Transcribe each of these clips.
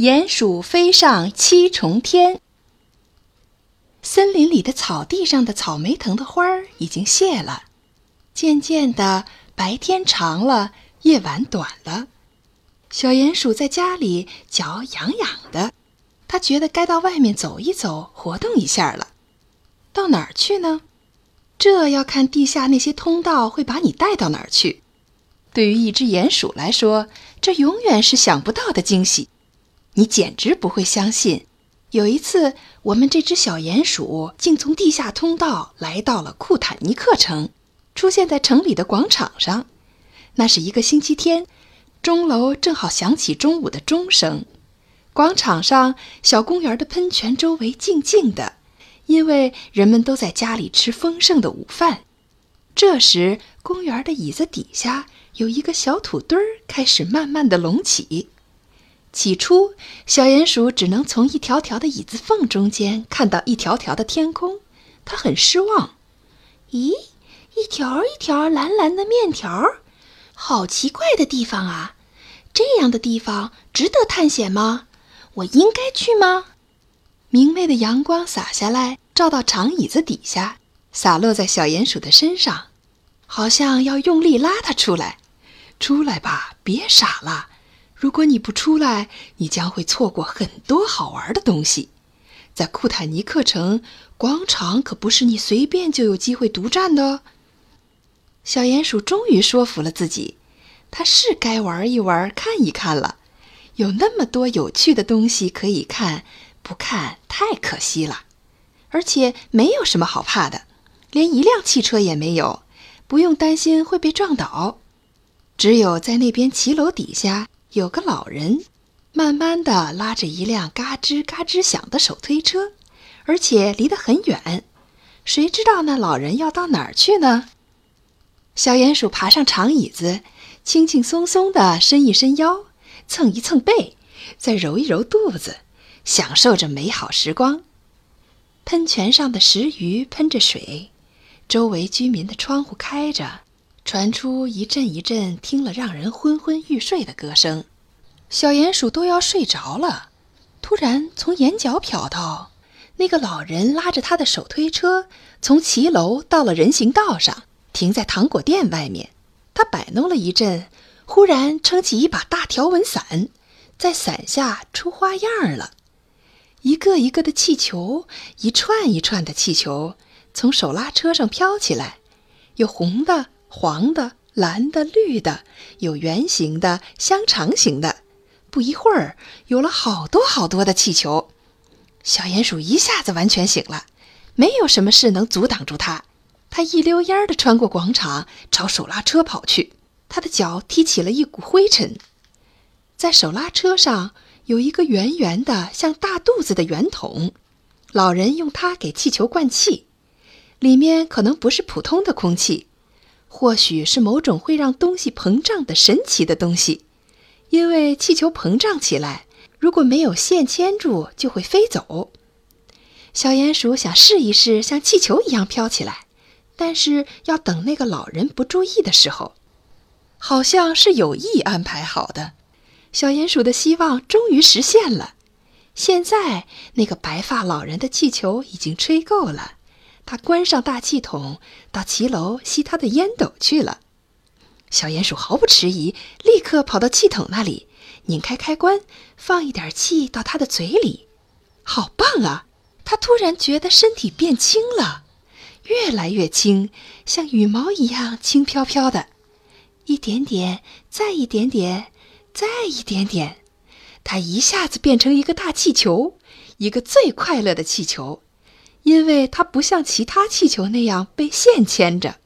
鼹鼠飞上七重天。森林里的草地上的草莓藤的花儿已经谢了，渐渐的，白天长了，夜晚短了。小鼹鼠在家里脚痒痒的，它觉得该到外面走一走，活动一下了。到哪儿去呢？这要看地下那些通道会把你带到哪儿去。对于一只鼹鼠来说，这永远是想不到的惊喜。你简直不会相信，有一次我们这只小鼹鼠竟从地下通道来到了库坦尼克城，出现在城里的广场上。那是一个星期天，钟楼正好响起中午的钟声。广场上小公园的喷泉周围静静的，因为人们都在家里吃丰盛的午饭。这时，公园的椅子底下有一个小土堆儿开始慢慢的隆起。起初，小鼹鼠只能从一条条的椅子缝中间看到一条条的天空，它很失望。咦，一条一条蓝蓝的面条，好奇怪的地方啊！这样的地方值得探险吗？我应该去吗？明媚的阳光洒下来，照到长椅子底下，洒落在小鼹鼠的身上，好像要用力拉它出来。出来吧，别傻了。如果你不出来，你将会错过很多好玩的东西。在库坦尼克城广场可不是你随便就有机会独占的哦。小鼹鼠终于说服了自己，它是该玩一玩、看一看了。有那么多有趣的东西可以看，不看太可惜了。而且没有什么好怕的，连一辆汽车也没有，不用担心会被撞倒。只有在那边骑楼底下。有个老人，慢慢的拉着一辆嘎吱嘎吱响的手推车，而且离得很远。谁知道那老人要到哪儿去呢？小鼹鼠爬上长椅子，轻轻松松的伸一伸腰，蹭一蹭背，再揉一揉肚子，享受着美好时光。喷泉上的石鱼喷着水，周围居民的窗户开着。传出一阵一阵听了让人昏昏欲睡的歌声，小鼹鼠都要睡着了。突然，从眼角瞟到，那个老人拉着他的手推车从骑楼到了人行道上，停在糖果店外面。他摆弄了一阵，忽然撑起一把大条纹伞，在伞下出花样了。一个一个的气球，一串一串的气球从手拉车上飘起来，有红的。黄的、蓝的、绿的，有圆形的、香肠形的。不一会儿，有了好多好多的气球。小鼹鼠一下子完全醒了，没有什么事能阻挡住它。它一溜烟儿地穿过广场，朝手拉车跑去。它的脚踢起了一股灰尘。在手拉车上有一个圆圆的、像大肚子的圆筒，老人用它给气球灌气，里面可能不是普通的空气。或许是某种会让东西膨胀的神奇的东西，因为气球膨胀起来，如果没有线牵住，就会飞走。小鼹鼠想试一试像气球一样飘起来，但是要等那个老人不注意的时候，好像是有意安排好的。小鼹鼠的希望终于实现了。现在，那个白发老人的气球已经吹够了。他关上大气筒，到骑楼吸他的烟斗去了。小鼹鼠毫不迟疑，立刻跑到气筒那里，拧开开关，放一点气到他的嘴里。好棒啊！他突然觉得身体变轻了，越来越轻，像羽毛一样轻飘飘的。一点点，再一点点，再一点点，他一下子变成一个大气球，一个最快乐的气球。因为它不像其他气球那样被线牵着，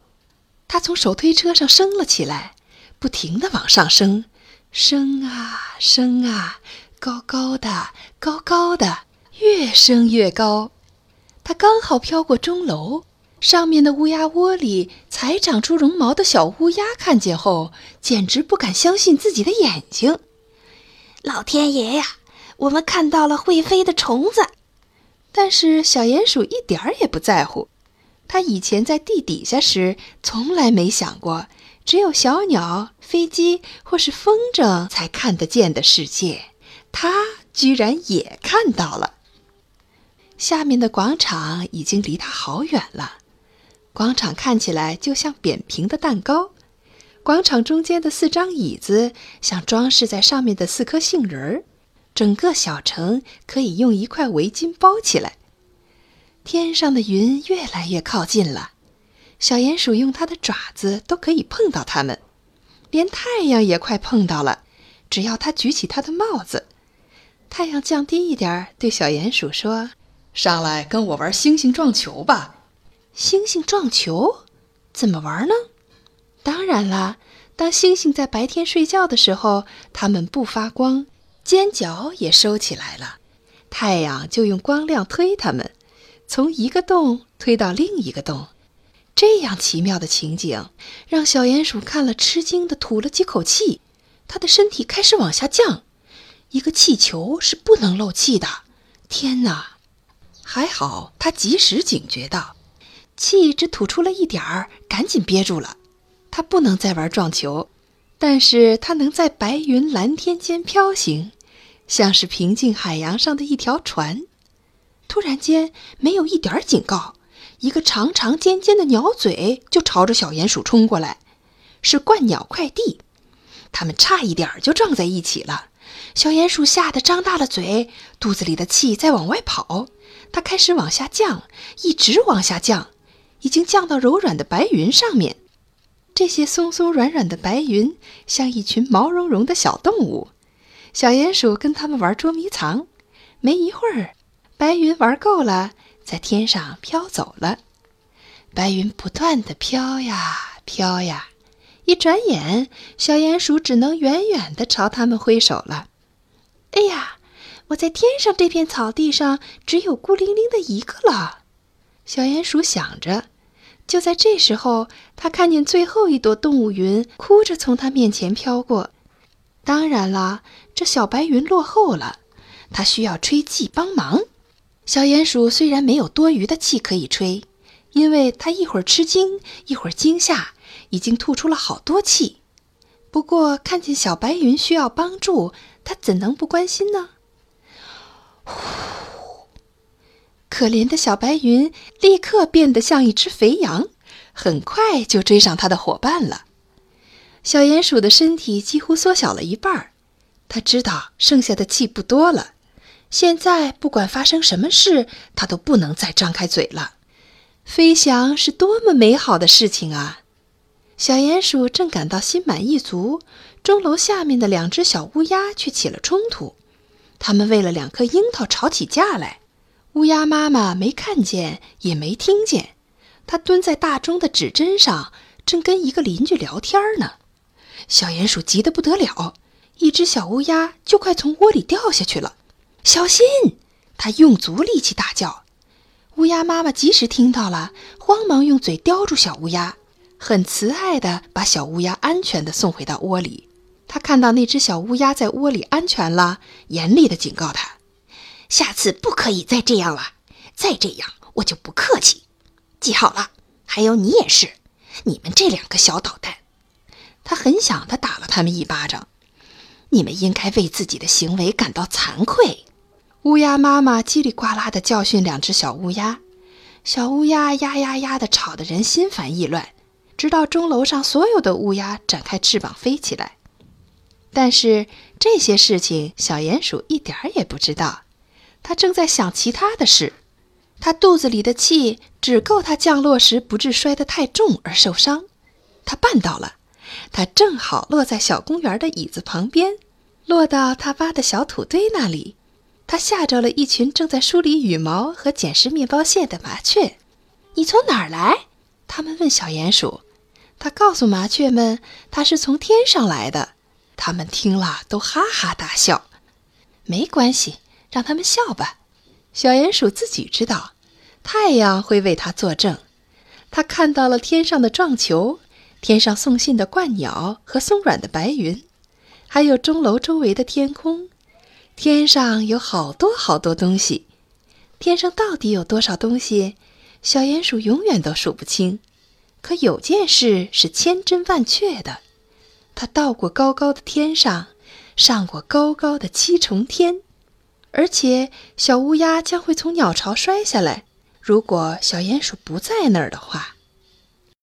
它从手推车上升了起来，不停地往上升，升啊升啊，高高的，高高的，越升越高。它刚好飘过钟楼，上面的乌鸦窝里才长出绒毛的小乌鸦看见后，简直不敢相信自己的眼睛。老天爷呀，我们看到了会飞的虫子！但是小鼹鼠一点儿也不在乎，它以前在地底下时从来没想过，只有小鸟、飞机或是风筝才看得见的世界，它居然也看到了。下面的广场已经离他好远了，广场看起来就像扁平的蛋糕，广场中间的四张椅子像装饰在上面的四颗杏仁儿，整个小城可以用一块围巾包起来。天上的云越来越靠近了，小鼹鼠用它的爪子都可以碰到它们，连太阳也快碰到了。只要它举起它的帽子，太阳降低一点儿，对小鼹鼠说。上来跟我玩星星撞球吧！星星撞球怎么玩呢？当然啦，当星星在白天睡觉的时候，它们不发光，尖角也收起来了。太阳就用光亮推它们，从一个洞推到另一个洞。这样奇妙的情景，让小鼹鼠看了吃惊的吐了几口气。它的身体开始往下降。一个气球是不能漏气的。天哪！还好，他及时警觉到，气只吐出了一点儿，赶紧憋住了。他不能再玩撞球，但是它能在白云蓝天间飘行，像是平静海洋上的一条船。突然间，没有一点警告，一个长长尖尖的鸟嘴就朝着小鼹鼠冲过来，是鹳鸟快递。他们差一点就撞在一起了，小鼹鼠吓得张大了嘴，肚子里的气在往外跑。它开始往下降，一直往下降，已经降到柔软的白云上面。这些松松软软的白云像一群毛茸茸的小动物。小鼹鼠跟它们玩捉迷藏。没一会儿，白云玩够了，在天上飘走了。白云不断地飘呀飘呀，一转眼，小鼹鼠只能远远地朝它们挥手了。哎呀！我在天上这片草地上只有孤零零的一个了，小鼹鼠想着。就在这时候，他看见最后一朵动物云哭着从他面前飘过。当然了，这小白云落后了，它需要吹气帮忙。小鼹鼠虽然没有多余的气可以吹，因为它一会儿吃惊，一会儿惊吓，已经吐出了好多气。不过看见小白云需要帮助，它怎能不关心呢？呼！可怜的小白云立刻变得像一只肥羊，很快就追上它的伙伴了。小鼹鼠的身体几乎缩小了一半儿，它知道剩下的气不多了。现在不管发生什么事，它都不能再张开嘴了。飞翔是多么美好的事情啊！小鼹鼠正感到心满意足，钟楼下面的两只小乌鸦却起了冲突。他们为了两颗樱桃吵起架来，乌鸦妈妈没看见也没听见，它蹲在大钟的指针上，正跟一个邻居聊天呢。小鼹鼠急得不得了，一只小乌鸦就快从窝里掉下去了，小心！它用足力气大叫。乌鸦妈妈及时听到了，慌忙用嘴叼住小乌鸦，很慈爱地把小乌鸦安全地送回到窝里。他看到那只小乌鸦在窝里安全了，严厉地警告它：“下次不可以再这样了，再这样我就不客气。记好了，还有你也是，你们这两个小捣蛋。”他很想他打了他们一巴掌。你们应该为自己的行为感到惭愧。乌鸦妈妈叽里呱啦地教训两只小乌鸦，小乌鸦呀呀呀地吵得人心烦意乱，直到钟楼上所有的乌鸦展开翅膀飞起来。但是这些事情，小鼹鼠一点儿也不知道。他正在想其他的事。他肚子里的气只够他降落时不致摔得太重而受伤。他绊到了。他正好落在小公园的椅子旁边，落到他挖的小土堆那里。他吓着了一群正在梳理羽毛和捡拾面包屑的麻雀。“你从哪儿来？”他们问小鼹鼠。他告诉麻雀们，他是从天上来的。他们听了都哈哈大笑，没关系，让他们笑吧。小鼹鼠自己知道，太阳会为他作证。他看到了天上的撞球，天上送信的鹳鸟和松软的白云，还有钟楼周围的天空。天上有好多好多东西，天上到底有多少东西，小鼹鼠永远都数不清。可有件事是千真万确的。他到过高高的天上，上过高高的七重天，而且小乌鸦将会从鸟巢摔下来。如果小鼹鼠不在那儿的话。